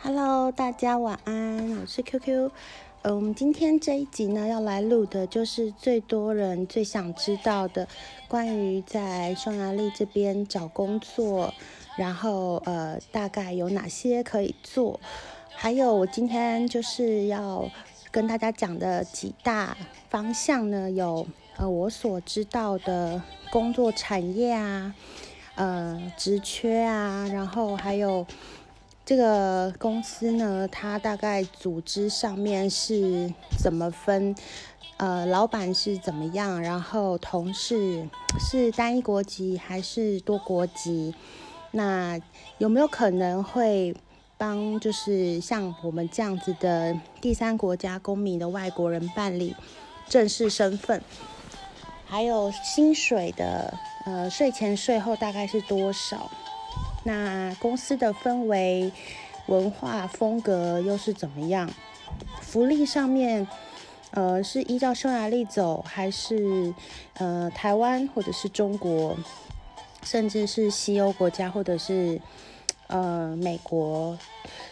Hello，大家晚安，我是 QQ。呃，我们今天这一集呢，要来录的就是最多人最想知道的，关于在匈牙利这边找工作，然后呃，大概有哪些可以做，还有我今天就是要跟大家讲的几大方向呢，有呃我所知道的工作产业啊，呃职缺啊，然后还有。这个公司呢，它大概组织上面是怎么分？呃，老板是怎么样？然后同事是单一国籍还是多国籍？那有没有可能会帮就是像我们这样子的第三国家公民的外国人办理正式身份？还有薪水的呃税前税后大概是多少？那公司的氛围、文化风格又是怎么样？福利上面，呃，是依照匈牙利走，还是呃台湾或者是中国，甚至是西欧国家或者是呃美国？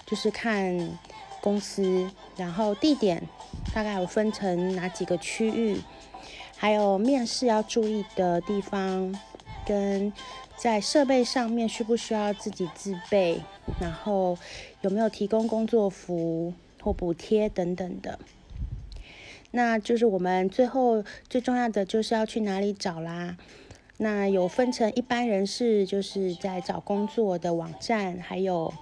就是看公司，然后地点大概有分成哪几个区域，还有面试要注意的地方跟。在设备上面需不需要自己自备？然后有没有提供工作服或补贴等等的？那就是我们最后最重要的就是要去哪里找啦？那有分成一般人士就是在找工作的网站，还有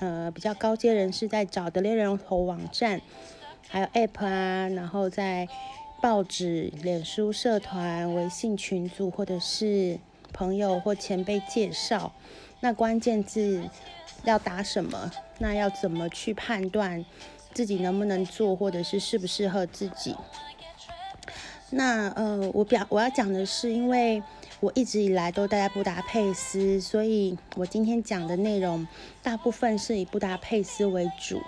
呃比较高阶人士在找的猎人头网站，还有 App 啊，然后在报纸、脸书社团、微信群组或者是。朋友或前辈介绍，那关键字要打什么？那要怎么去判断自己能不能做，或者是适不适合自己？那呃，我表我要讲的是，因为我一直以来都待在布达佩斯，所以我今天讲的内容大部分是以布达佩斯为主。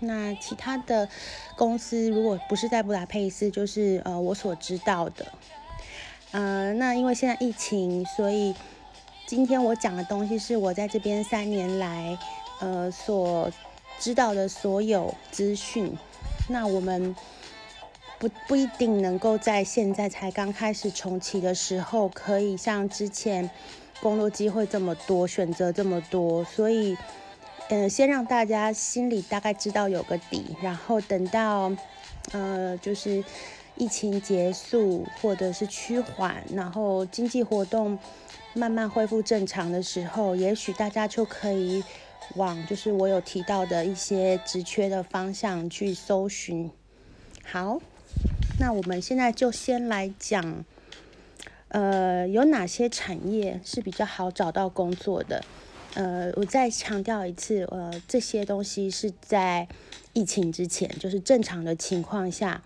那其他的公司如果不是在布达佩斯，就是呃我所知道的。呃，那因为现在疫情，所以今天我讲的东西是我在这边三年来呃所知道的所有资讯。那我们不不一定能够在现在才刚开始重启的时候，可以像之前工作机会这么多，选择这么多。所以，嗯，先让大家心里大概知道有个底，然后等到呃就是。疫情结束或者是趋缓，然后经济活动慢慢恢复正常的时候，也许大家就可以往就是我有提到的一些职缺的方向去搜寻。好，那我们现在就先来讲，呃，有哪些产业是比较好找到工作的？呃，我再强调一次，呃，这些东西是在疫情之前，就是正常的情况下。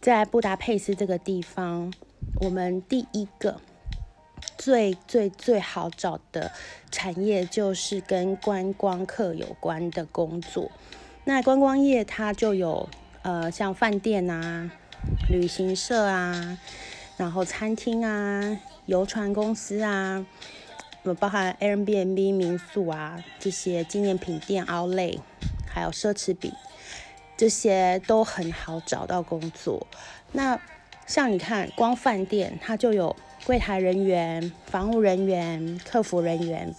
在布达佩斯这个地方，我们第一个最最最好找的产业就是跟观光客有关的工作。那观光业它就有呃像饭店啊、旅行社啊，然后餐厅啊、游船公司啊，包含 Airbnb 民宿啊这些纪念品店、Outlet，还有奢侈品。这些都很好找到工作。那像你看，光饭店它就有柜台人员、房务人员、客服人员。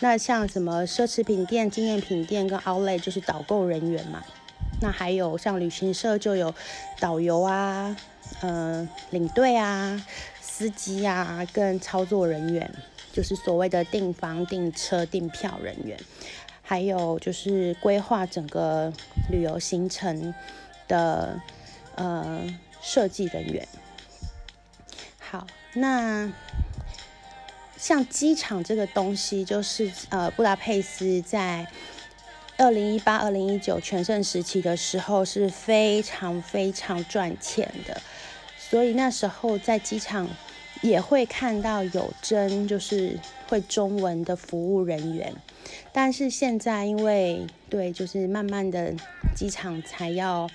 那像什么奢侈品店、纪念品店跟 Outlet 就是导购人员嘛。那还有像旅行社就有导游啊、呃领队啊、司机啊跟操作人员，就是所谓的订房、订车、订票人员。还有就是规划整个旅游行程的呃设计人员。好，那像机场这个东西，就是呃布达佩斯在二零一八、二零一九全盛时期的时候是非常非常赚钱的，所以那时候在机场也会看到有真就是会中文的服务人员。但是现在，因为对，就是慢慢的机场才要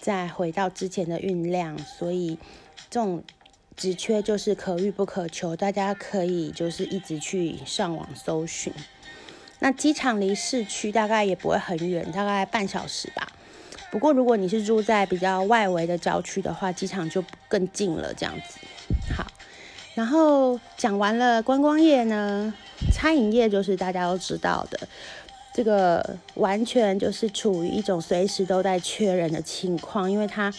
再回到之前的运量，所以这种职缺就是可遇不可求，大家可以就是一直去上网搜寻。那机场离市区大概也不会很远，大概半小时吧。不过如果你是住在比较外围的郊区的话，机场就更近了，这样子。好，然后讲完了观光业呢，餐饮业就是大家都知道的，这个完全就是处于一种随时都在缺人的情况，因为它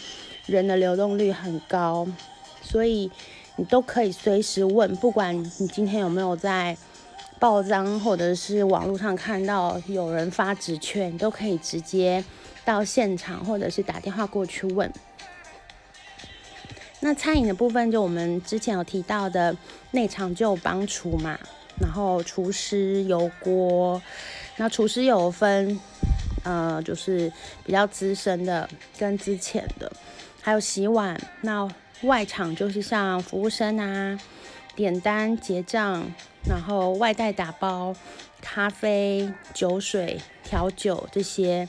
人的流动率很高，所以你都可以随时问，不管你今天有没有在报章或者是网络上看到有人发职缺，你都可以直接到现场或者是打电话过去问。那餐饮的部分，就我们之前有提到的内场就有帮厨嘛，然后厨师、油锅，那厨师有分，呃，就是比较资深的跟之前的，还有洗碗。那外场就是像服务生啊，点单结账，然后外带打包、咖啡、酒水、调酒这些，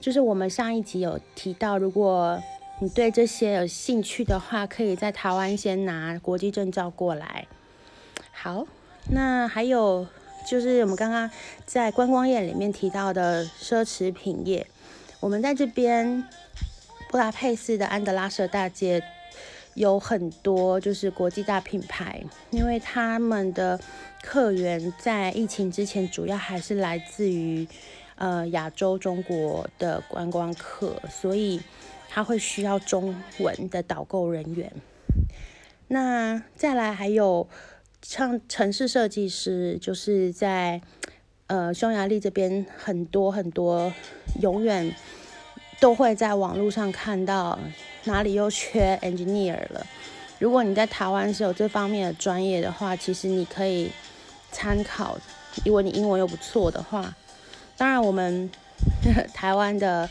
就是我们上一集有提到，如果你对这些有兴趣的话，可以在台湾先拿国际证照过来。好，那还有就是我们刚刚在观光业里面提到的奢侈品业，我们在这边布达佩斯的安德拉舍大街有很多就是国际大品牌，因为他们的客源在疫情之前主要还是来自于呃亚洲中国的观光客，所以。他会需要中文的导购人员。那再来还有像城市设计师，就是在呃匈牙利这边很多很多，永远都会在网络上看到哪里又缺 engineer 了。如果你在台湾是有这方面的专业的话，其实你可以参考，因为你英文又不错的话。当然，我们 台湾的。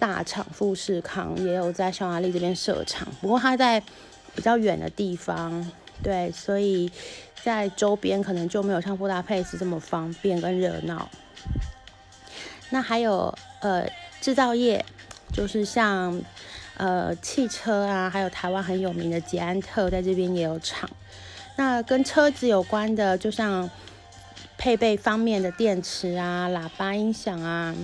大厂富士康也有在匈牙利这边设厂，不过它在比较远的地方，对，所以在周边可能就没有像布达佩斯这么方便跟热闹。那还有呃制造业，就是像呃汽车啊，还有台湾很有名的捷安特在这边也有厂。那跟车子有关的，就像配备方面的电池啊、喇叭、音响啊。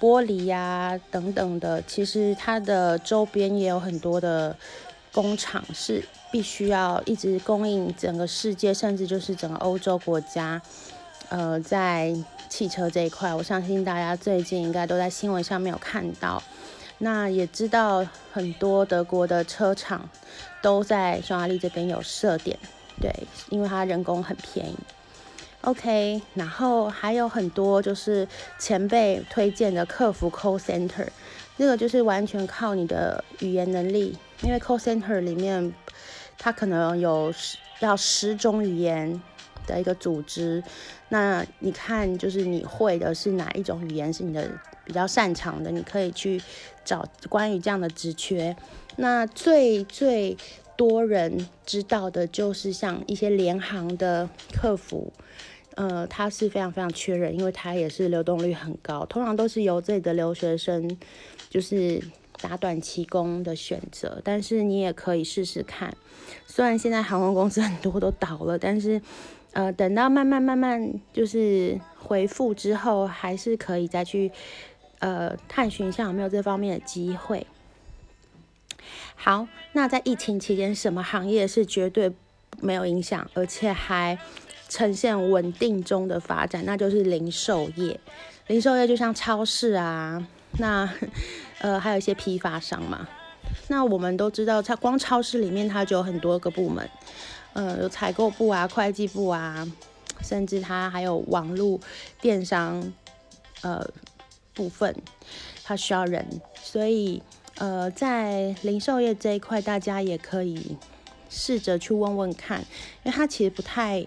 玻璃呀，等等的，其实它的周边也有很多的工厂，是必须要一直供应整个世界，甚至就是整个欧洲国家。呃，在汽车这一块，我相信大家最近应该都在新闻上面有看到。那也知道很多德国的车厂都在匈牙利这边有设点，对，因为它人工很便宜。OK，然后还有很多就是前辈推荐的客服 call center，这个就是完全靠你的语言能力，因为 call center 里面它可能有要十种语言的一个组织，那你看就是你会的是哪一种语言是你的比较擅长的，你可以去找关于这样的职缺。那最最多人知道的就是像一些联行的客服。呃，他是非常非常缺人，因为他也是流动率很高，通常都是由这里的留学生就是打短期工的选择。但是你也可以试试看，虽然现在航空公司很多都倒了，但是呃，等到慢慢慢慢就是回复之后，还是可以再去呃探寻一下有没有这方面的机会。好，那在疫情期间，什么行业是绝对没有影响，而且还？呈现稳定中的发展，那就是零售业。零售业就像超市啊，那呃还有一些批发商嘛。那我们都知道，它光超市里面它就有很多个部门，呃，有采购部啊、会计部啊，甚至它还有网络电商呃部分，它需要人。所以呃，在零售业这一块，大家也可以试着去问问看，因为它其实不太。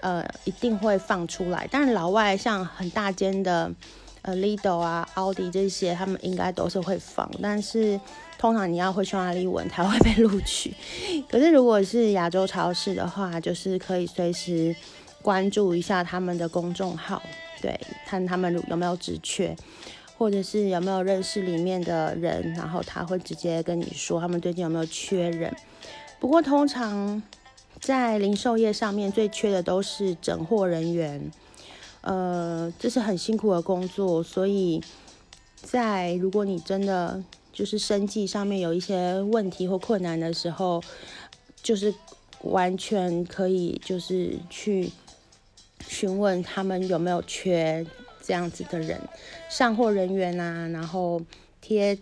呃，一定会放出来。但是老外像很大间的，呃，Lidl 啊、奥迪这些，他们应该都是会放。但是通常你要会匈牙利文才会被录取。可是如果是亚洲超市的话，就是可以随时关注一下他们的公众号，对，看他们有没有职缺，或者是有没有认识里面的人，然后他会直接跟你说他们最近有没有缺人。不过通常。在零售业上面最缺的都是整货人员，呃，这是很辛苦的工作，所以在如果你真的就是生计上面有一些问题或困难的时候，就是完全可以就是去询问他们有没有缺这样子的人，上货人员啊，然后贴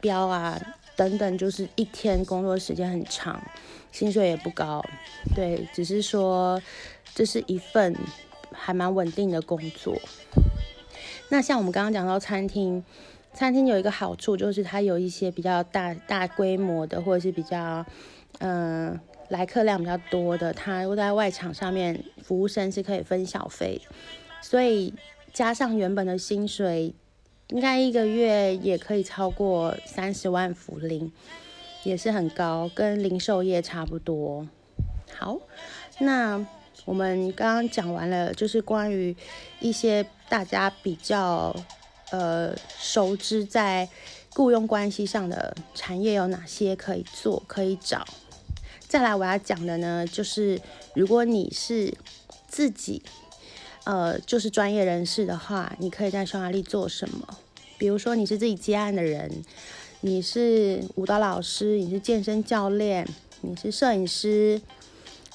标啊等等，就是一天工作时间很长，薪水也不高，对，只是说这是一份。还蛮稳定的工作。那像我们刚刚讲到餐厅，餐厅有一个好处就是它有一些比较大大规模的，或者是比较嗯来客量比较多的，它在外场上面服务生是可以分小费，所以加上原本的薪水，应该一个月也可以超过三十万福林，也是很高，跟零售业差不多。好，那。我们刚刚讲完了，就是关于一些大家比较呃熟知在雇佣关系上的产业有哪些可以做、可以找。再来我要讲的呢，就是如果你是自己呃就是专业人士的话，你可以在匈牙利做什么？比如说你是自己接案的人，你是舞蹈老师，你是健身教练，你是摄影师。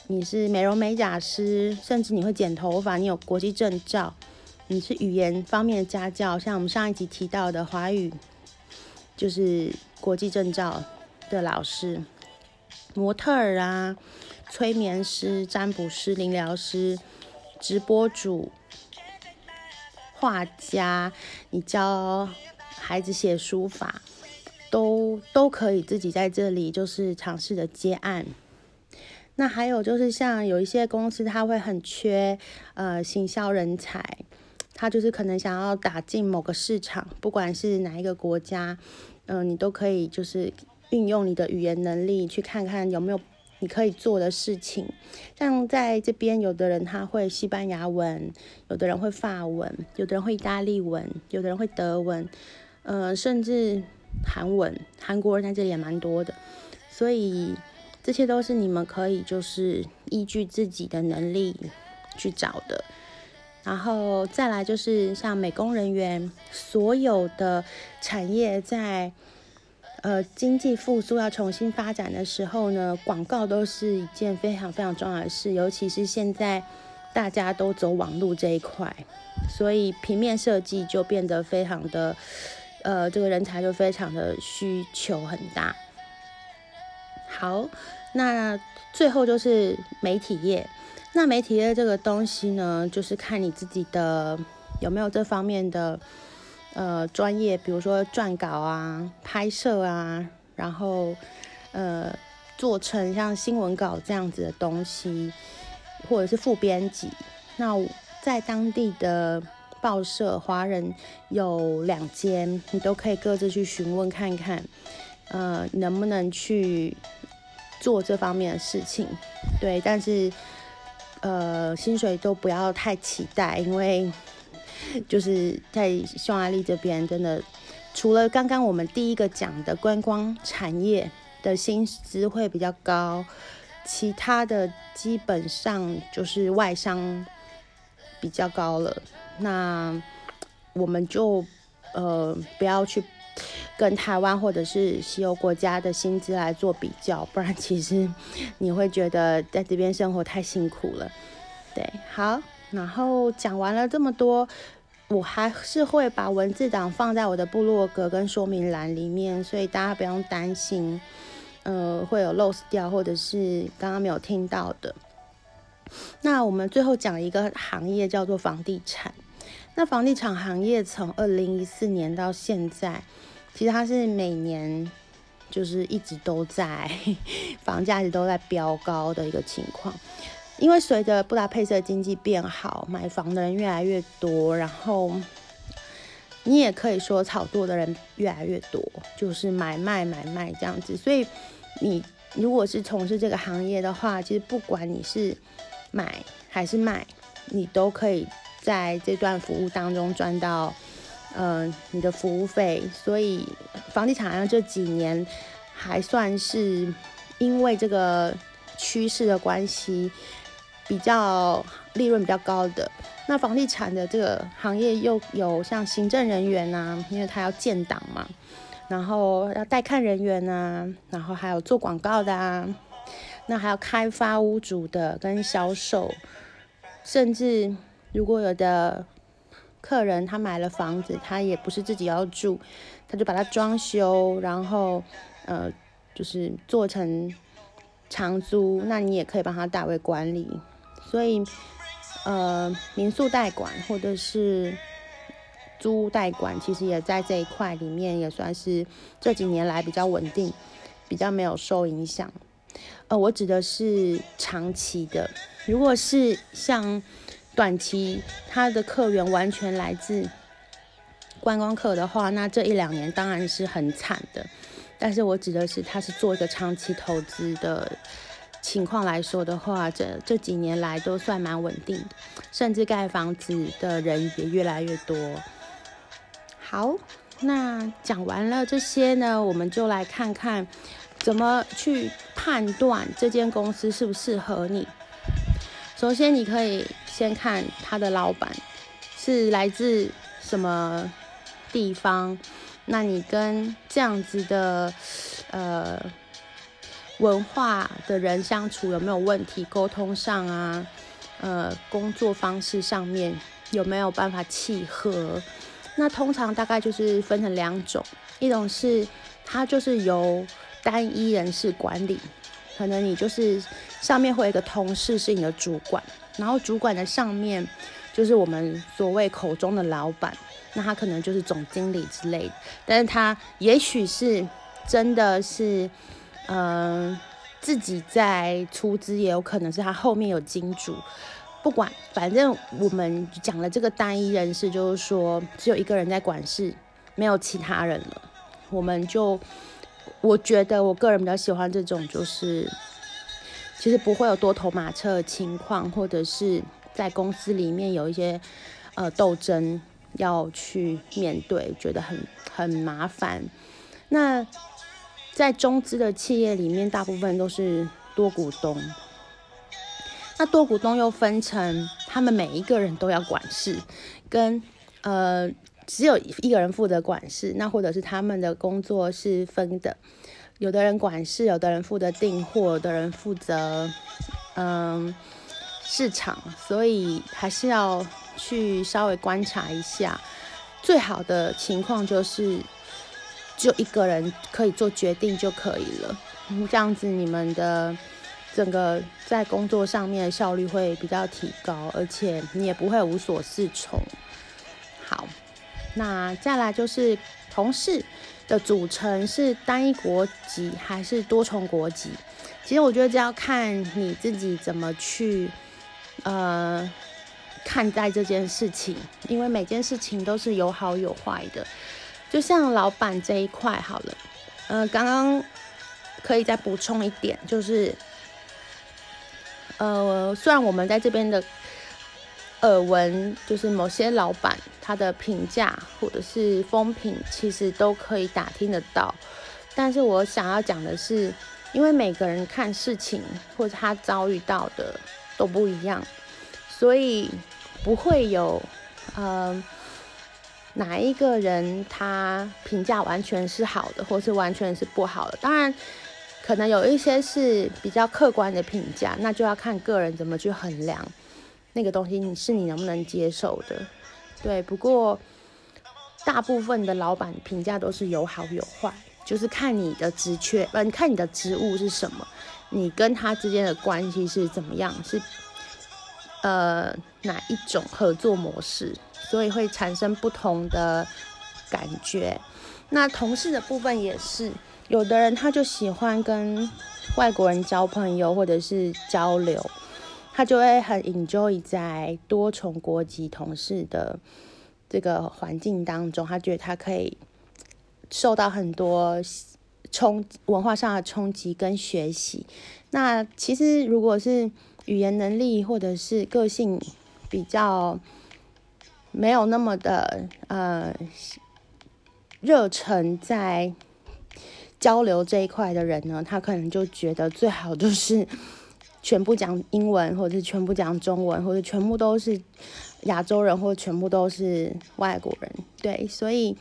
你是美容美甲师，甚至你会剪头发，你有国际证照，你是语言方面的家教，像我们上一集提到的华语，就是国际证照的老师，模特儿啊，催眠师、占卜师、灵疗师、直播主、画家，你教孩子写书法，都都可以自己在这里就是尝试的接案。那还有就是像有一些公司，他会很缺呃行销人才，他就是可能想要打进某个市场，不管是哪一个国家，嗯，你都可以就是运用你的语言能力去看看有没有你可以做的事情。像在这边，有的人他会西班牙文，有的人会法文，有的人会意大利文，有的人会德文，呃，甚至韩文，韩国人在这里也蛮多的，所以。这些都是你们可以就是依据自己的能力去找的，然后再来就是像美工人员，所有的产业在呃经济复苏要重新发展的时候呢，广告都是一件非常非常重要的事，尤其是现在大家都走网络这一块，所以平面设计就变得非常的呃这个人才就非常的需求很大。好，那最后就是媒体业。那媒体业这个东西呢，就是看你自己的有没有这方面的呃专业，比如说撰稿啊、拍摄啊，然后呃做成像新闻稿这样子的东西，或者是副编辑。那在当地的报社，华人有两间，你都可以各自去询问看看，呃，能不能去。做这方面的事情，对，但是呃，薪水都不要太期待，因为就是在匈牙利这边，真的除了刚刚我们第一个讲的观光产业的薪资会比较高，其他的基本上就是外商比较高了。那我们就呃不要去。跟台湾或者是西欧国家的薪资来做比较，不然其实你会觉得在这边生活太辛苦了。对，好，然后讲完了这么多，我还是会把文字档放在我的部落格跟说明栏里面，所以大家不用担心，呃，会有 loss 掉或者是刚刚没有听到的。那我们最后讲一个行业叫做房地产。那房地产行业从二零一四年到现在。其实它是每年就是一直都在 房价一直都在飙高的一个情况，因为随着布达佩斯的经济变好，买房的人越来越多，然后你也可以说炒作的人越来越多，就是买卖买卖这样子。所以你如果是从事这个行业的话，其实不管你是买还是卖，你都可以在这段服务当中赚到。嗯，你的服务费，所以房地产这几年还算是因为这个趋势的关系，比较利润比较高的。那房地产的这个行业又有像行政人员呐，因为他要建档嘛，然后要带看人员呐，然后还有做广告的啊，那还有开发屋主的跟销售，甚至如果有的客人他买了房子，他也不是自己要住，他就把它装修，然后呃就是做成长租，那你也可以帮他代为管理，所以。呃，民宿代管或者是租代管，其实也在这一块里面也算是这几年来比较稳定，比较没有受影响。呃，我指的是长期的，如果是像短期，他的客源完全来自观光客的话，那这一两年当然是很惨的。但是我指的是，他是做一个长期投资的。情况来说的话，这这几年来都算蛮稳定的，甚至盖房子的人也越来越多。好，那讲完了这些呢，我们就来看看怎么去判断这间公司适不适合你。首先，你可以先看他的老板是来自什么地方，那你跟这样子的呃。文化的人相处有没有问题？沟通上啊，呃，工作方式上面有没有办法契合？那通常大概就是分成两种，一种是它就是由单一人士管理，可能你就是上面会有一个同事是你的主管，然后主管的上面就是我们所谓口中的老板，那他可能就是总经理之类的，但是他也许是真的是。嗯，自己在出资，也有可能是他后面有金主。不管，反正我们讲了这个单一人士，就是说只有一个人在管事，没有其他人了。我们就，我觉得我个人比较喜欢这种，就是其实不会有多头马车的情况，或者是在公司里面有一些呃斗争要去面对，觉得很很麻烦。那。在中资的企业里面，大部分都是多股东。那多股东又分成，他们每一个人都要管事，跟呃只有一个人负责管事。那或者是他们的工作是分的，有的人管事，有的人负责订货，有的人负责嗯市场。所以还是要去稍微观察一下。最好的情况就是。就一个人可以做决定就可以了，这样子你们的整个在工作上面的效率会比较提高，而且你也不会无所适从。好，那再来就是同事的组成是单一国籍还是多重国籍？其实我觉得这要看你自己怎么去呃看待这件事情，因为每件事情都是有好有坏的。就像老板这一块好了，呃，刚刚可以再补充一点，就是，呃，虽然我们在这边的耳闻，就是某些老板他的评价或者是风评，其实都可以打听得到，但是我想要讲的是，因为每个人看事情或者他遭遇到的都不一样，所以不会有，呃。哪一个人他评价完全是好的，或是完全是不好的？当然，可能有一些是比较客观的评价，那就要看个人怎么去衡量那个东西，你是你能不能接受的？对。不过，大部分的老板评价都是有好有坏，就是看你的职缺，呃，看你的职务是什么，你跟他之间的关系是怎么样，是呃哪一种合作模式？所以会产生不同的感觉。那同事的部分也是，有的人他就喜欢跟外国人交朋友或者是交流，他就会很 enjoy 在多重国籍同事的这个环境当中，他觉得他可以受到很多冲文化上的冲击跟学习。那其实如果是语言能力或者是个性比较，没有那么的呃热忱在交流这一块的人呢，他可能就觉得最好就是全部讲英文，或者是全部讲中文，或者全部都是亚洲人，或者全部都是外国人。对，所以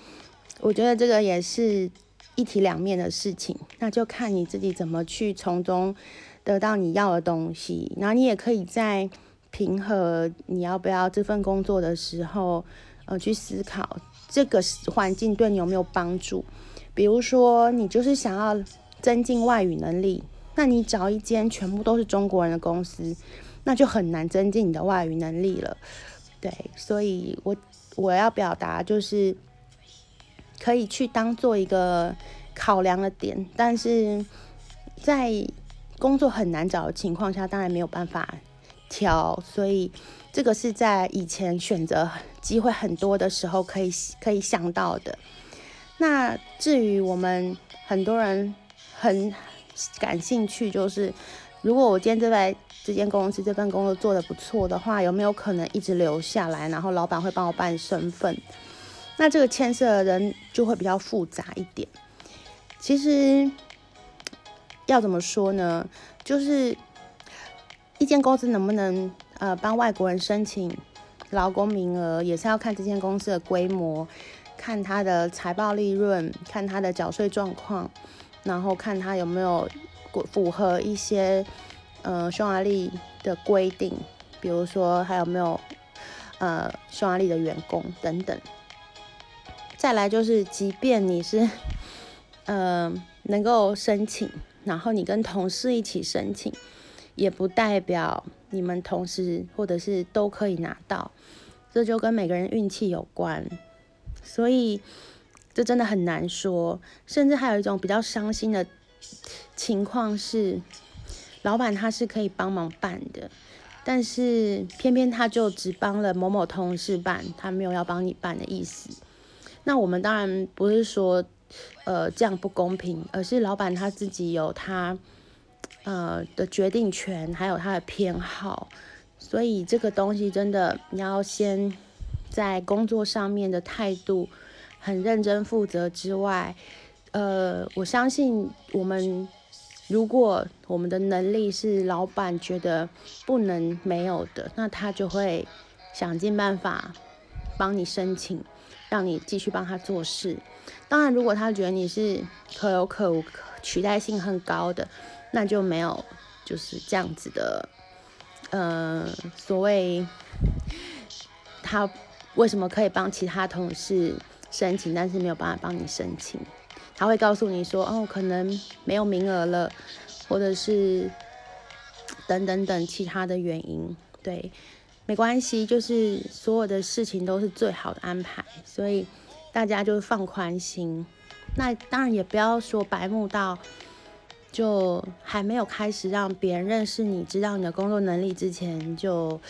我觉得这个也是一体两面的事情，那就看你自己怎么去从中得到你要的东西。然后你也可以在平和你要不要这份工作的时候，呃，去思考这个环境对你有没有帮助。比如说，你就是想要增进外语能力。那你找一间全部都是中国人的公司，那就很难增进你的外语能力了。对，所以我我要表达就是可以去当做一个考量的点，但是在工作很难找的情况下，当然没有办法挑，所以这个是在以前选择机会很多的时候可以可以想到的。那至于我们很多人很。感兴趣就是，如果我今天这在这间公司这份工作做的不错的话，有没有可能一直留下来？然后老板会帮我办身份？那这个牵涉的人就会比较复杂一点。其实要怎么说呢？就是一间公司能不能呃帮外国人申请劳工名额，也是要看这间公司的规模，看它的财报利润，看它的缴税状况。然后看他有没有符合一些呃匈牙利的规定，比如说还有没有呃匈牙利的员工等等。再来就是，即便你是呃能够申请，然后你跟同事一起申请，也不代表你们同时或者是都可以拿到，这就跟每个人运气有关，所以。这真的很难说，甚至还有一种比较伤心的情况是，老板他是可以帮忙办的，但是偏偏他就只帮了某某同事办，他没有要帮你办的意思。那我们当然不是说，呃，这样不公平，而是老板他自己有他呃的决定权，还有他的偏好，所以这个东西真的你要先在工作上面的态度。很认真负责之外，呃，我相信我们如果我们的能力是老板觉得不能没有的，那他就会想尽办法帮你申请，让你继续帮他做事。当然，如果他觉得你是可有可无、取代性很高的，那就没有就是这样子的，呃，所谓他为什么可以帮其他同事？申请，但是没有办法帮你申请，他会告诉你说，哦，可能没有名额了，或者是等等等其他的原因。对，没关系，就是所有的事情都是最好的安排，所以大家就放宽心。那当然也不要说白目到，就还没有开始让别人认识你、知道你的工作能力之前，就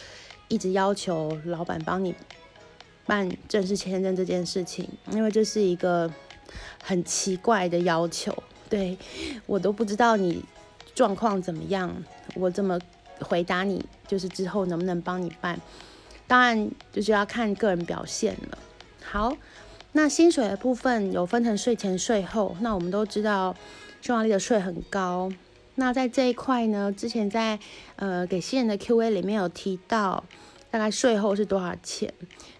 一直要求老板帮你。办正式签证这件事情，因为这是一个很奇怪的要求，对我都不知道你状况怎么样，我怎么回答你，就是之后能不能帮你办，当然就是要看个人表现了。好，那薪水的部分有分成税前税后，那我们都知道匈牙利的税很高，那在这一块呢，之前在呃给新人的 Q&A 里面有提到，大概税后是多少钱？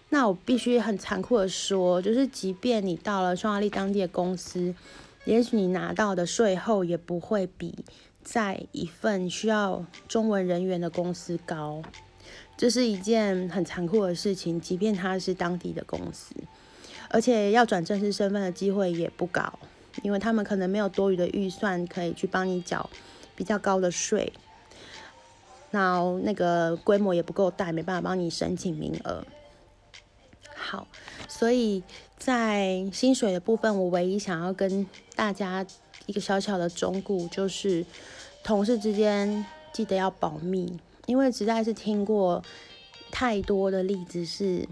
那我必须很残酷的说，就是即便你到了匈牙利当地的公司，也许你拿到的税后也不会比在一份需要中文人员的公司高。这是一件很残酷的事情，即便他是当地的公司，而且要转正式身份的机会也不高，因为他们可能没有多余的预算可以去帮你缴比较高的税，那那个规模也不够大，没办法帮你申请名额。好，所以在薪水的部分，我唯一想要跟大家一个小小的忠告，就是同事之间记得要保密，因为实在是听过太多的例子，是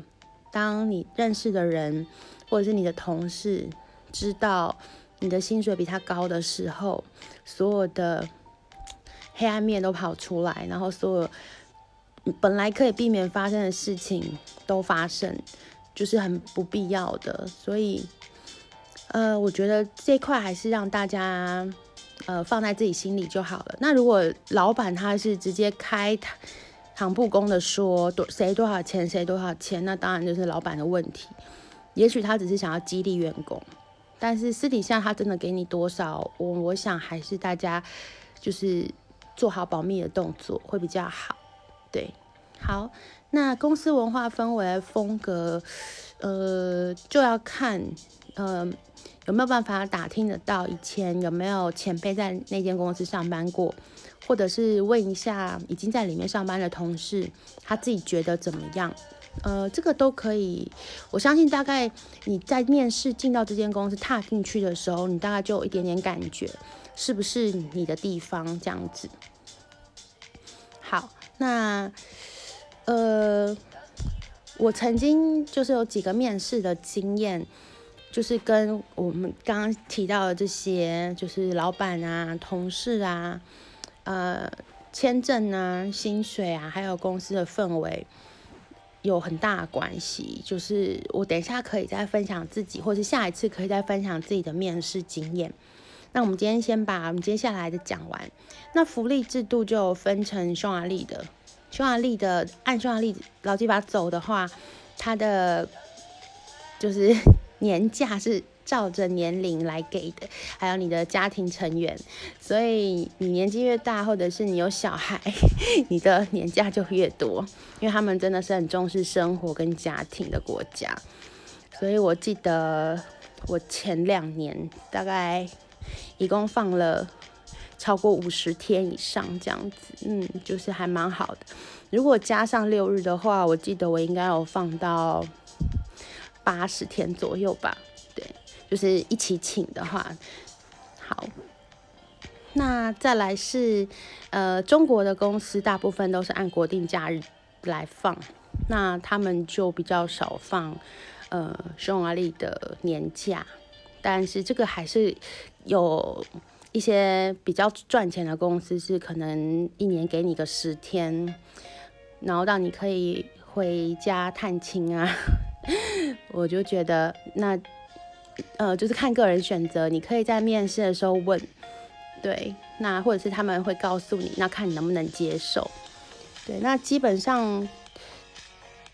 当你认识的人或者是你的同事知道你的薪水比他高的时候，所有的黑暗面都跑出来，然后所有本来可以避免发生的事情都发生。就是很不必要的，所以，呃，我觉得这块还是让大家呃放在自己心里就好了。那如果老板他是直接开堂布公的说多谁多少钱谁多少钱，那当然就是老板的问题。也许他只是想要激励员工，但是私底下他真的给你多少，我我想还是大家就是做好保密的动作会比较好。对，好，那公司文化氛围风格，呃，就要看，呃，有没有办法打听得到以前有没有前辈在那间公司上班过，或者是问一下已经在里面上班的同事，他自己觉得怎么样？呃，这个都可以。我相信大概你在面试进到这间公司踏进去的时候，你大概就有一点点感觉，是不是你的地方这样子？好。那，呃，我曾经就是有几个面试的经验，就是跟我们刚刚提到的这些，就是老板啊、同事啊、呃、签证啊、薪水啊，还有公司的氛围有很大的关系。就是我等一下可以再分享自己，或是下一次可以再分享自己的面试经验。那我们今天先把我们接下来的讲完。那福利制度就分成匈牙利的，匈牙利的按匈牙利劳基法走的话，它的就是 年假是照着年龄来给的，还有你的家庭成员。所以你年纪越大，或者是你有小孩，你的年假就越多，因为他们真的是很重视生活跟家庭的国家。所以我记得我前两年大概。一共放了超过五十天以上，这样子，嗯，就是还蛮好的。如果加上六日的话，我记得我应该有放到八十天左右吧。对，就是一起请的话，好。那再来是，呃，中国的公司大部分都是按国定假日来放，那他们就比较少放，呃，匈牙利的年假。但是这个还是有一些比较赚钱的公司，是可能一年给你个十天，然后让你可以回家探亲啊。我就觉得那呃，就是看个人选择，你可以在面试的时候问，对，那或者是他们会告诉你，那看你能不能接受。对，那基本上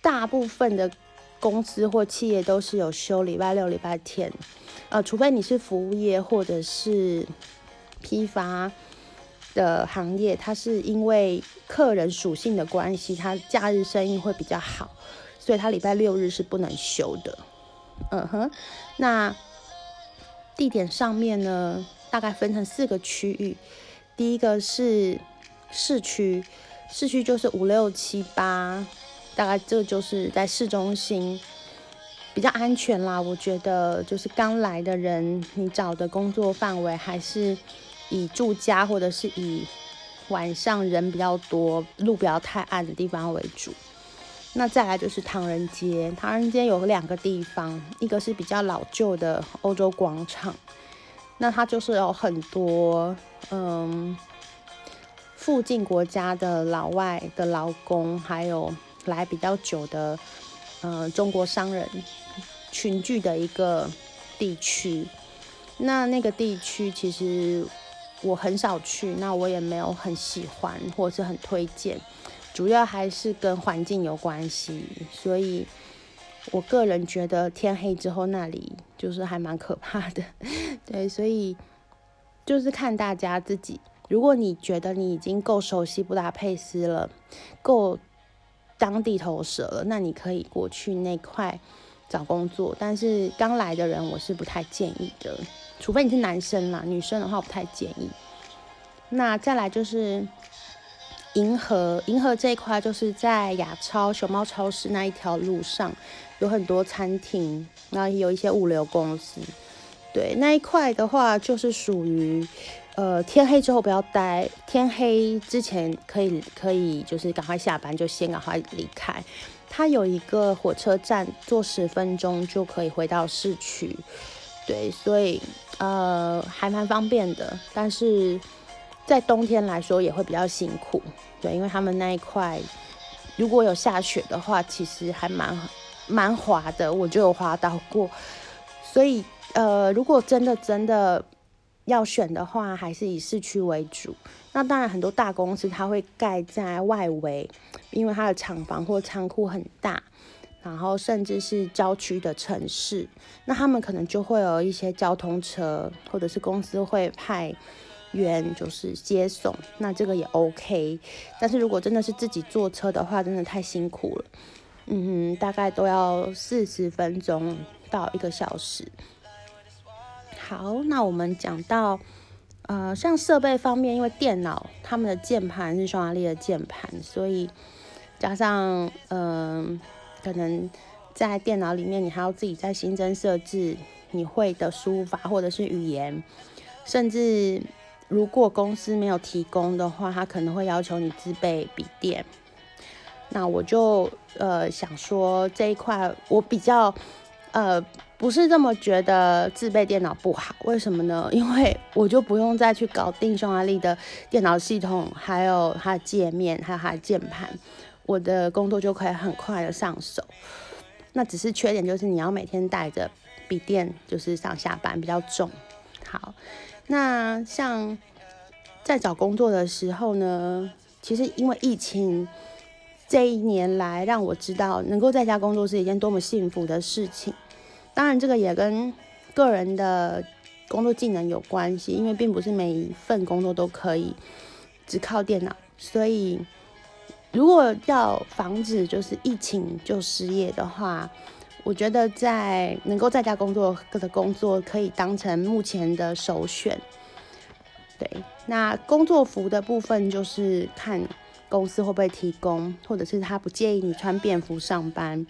大部分的公司或企业都是有休礼拜六、礼拜天。呃，除非你是服务业或者是批发的行业，它是因为客人属性的关系，它假日生意会比较好，所以它礼拜六日是不能休的。嗯哼，那地点上面呢，大概分成四个区域，第一个是市区，市区就是五六七八，大概这就是在市中心。比较安全啦，我觉得就是刚来的人，你找的工作范围还是以住家或者是以晚上人比较多、路不要太暗的地方为主。那再来就是唐人街，唐人街有两个地方，一个是比较老旧的欧洲广场，那它就是有很多嗯附近国家的老外的劳工，还有来比较久的。嗯，中国商人群聚的一个地区，那那个地区其实我很少去，那我也没有很喜欢或是很推荐，主要还是跟环境有关系，所以我个人觉得天黑之后那里就是还蛮可怕的，对，所以就是看大家自己，如果你觉得你已经够熟悉布达佩斯了，够。当地头蛇了，那你可以过去那块找工作，但是刚来的人我是不太建议的，除非你是男生啦，女生的话我不太建议。那再来就是银河，银河这一块就是在亚超熊猫超市那一条路上有很多餐厅，然后有一些物流公司，对那一块的话就是属于。呃，天黑之后不要待，天黑之前可以可以就是赶快下班，就先赶快离开。它有一个火车站，坐十分钟就可以回到市区，对，所以呃还蛮方便的。但是在冬天来说也会比较辛苦，对，因为他们那一块如果有下雪的话，其实还蛮蛮滑的，我就有滑到过。所以呃，如果真的真的。要选的话，还是以市区为主。那当然，很多大公司它会盖在外围，因为它的厂房或仓库很大，然后甚至是郊区的城市，那他们可能就会有一些交通车，或者是公司会派员就是接送，那这个也 OK。但是如果真的是自己坐车的话，真的太辛苦了，嗯哼，大概都要四十分钟到一个小时。好，那我们讲到，呃，像设备方面，因为电脑他们的键盘是匈牙利的键盘，所以加上，嗯，可能在电脑里面你还要自己再新增设置你会的输入法或者是语言，甚至如果公司没有提供的话，他可能会要求你自备笔电。那我就呃想说这一块我比较呃。不是这么觉得自备电脑不好，为什么呢？因为我就不用再去搞定匈牙利的电脑系统，还有它的界面，还有它的键盘，我的工作就可以很快的上手。那只是缺点就是你要每天带着笔电，就是上下班比较重。好，那像在找工作的时候呢，其实因为疫情这一年来，让我知道能够在家工作是一件多么幸福的事情。当然，这个也跟个人的工作技能有关系，因为并不是每一份工作都可以只靠电脑。所以，如果要防止就是疫情就失业的话，我觉得在能够在家工作的工作可以当成目前的首选。对，那工作服的部分就是看公司会不会提供，或者是他不介意你穿便服上班。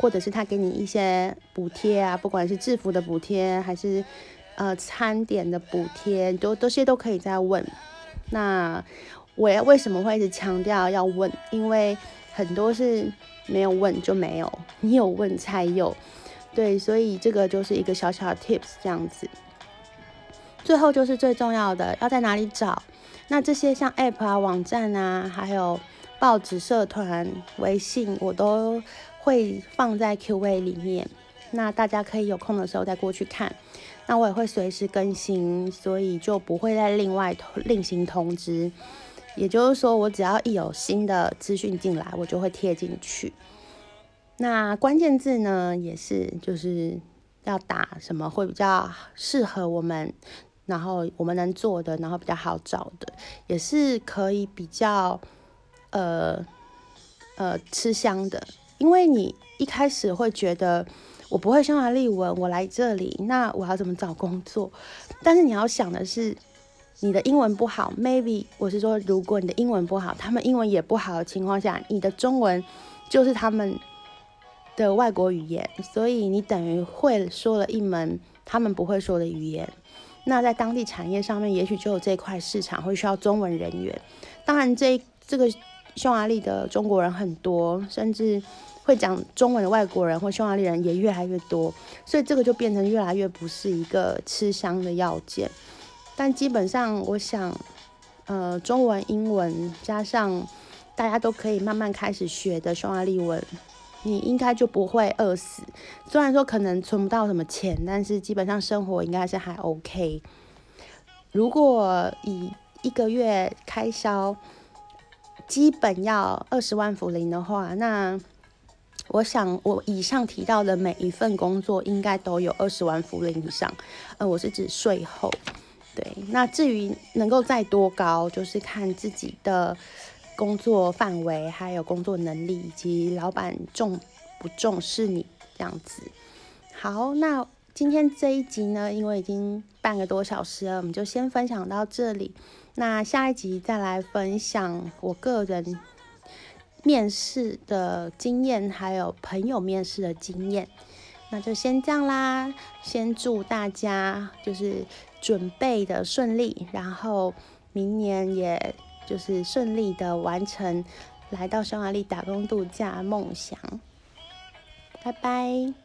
或者是他给你一些补贴啊，不管是制服的补贴还是呃餐点的补贴，都这些都可以再问。那我为什么会一直强调要问？因为很多是没有问就没有，你有问才有。对，所以这个就是一个小小的 tips 这样子。最后就是最重要的，要在哪里找？那这些像 app 啊、网站啊，还有报纸、社团、微信，我都。会放在 Q&A 里面，那大家可以有空的时候再过去看。那我也会随时更新，所以就不会再另外另行通知。也就是说，我只要一有新的资讯进来，我就会贴进去。那关键字呢，也是就是要打什么会比较适合我们，然后我们能做的，然后比较好找的，也是可以比较呃呃吃香的。因为你一开始会觉得我不会匈牙利文，我来这里，那我要怎么找工作？但是你要想的是，你的英文不好，maybe 我是说，如果你的英文不好，他们英文也不好的情况下，你的中文就是他们的外国语言，所以你等于会说了一门他们不会说的语言。那在当地产业上面，也许就有这块市场会需要中文人员。当然，这这个匈牙利的中国人很多，甚至。会讲中文的外国人或匈牙利人也越来越多，所以这个就变成越来越不是一个吃香的要件。但基本上，我想，呃，中文、英文加上大家都可以慢慢开始学的匈牙利文，你应该就不会饿死。虽然说可能存不到什么钱，但是基本上生活应该是还 OK。如果以一个月开销基本要二十万福林的话，那我想，我以上提到的每一份工作应该都有二十万福林以上，呃，我是指税后。对，那至于能够再多高，就是看自己的工作范围，还有工作能力，以及老板重不重视你这样子。好，那今天这一集呢，因为已经半个多小时了，我们就先分享到这里。那下一集再来分享我个人。面试的经验，还有朋友面试的经验，那就先这样啦。先祝大家就是准备的顺利，然后明年也就是顺利的完成来到匈牙利打工度假梦想。拜拜。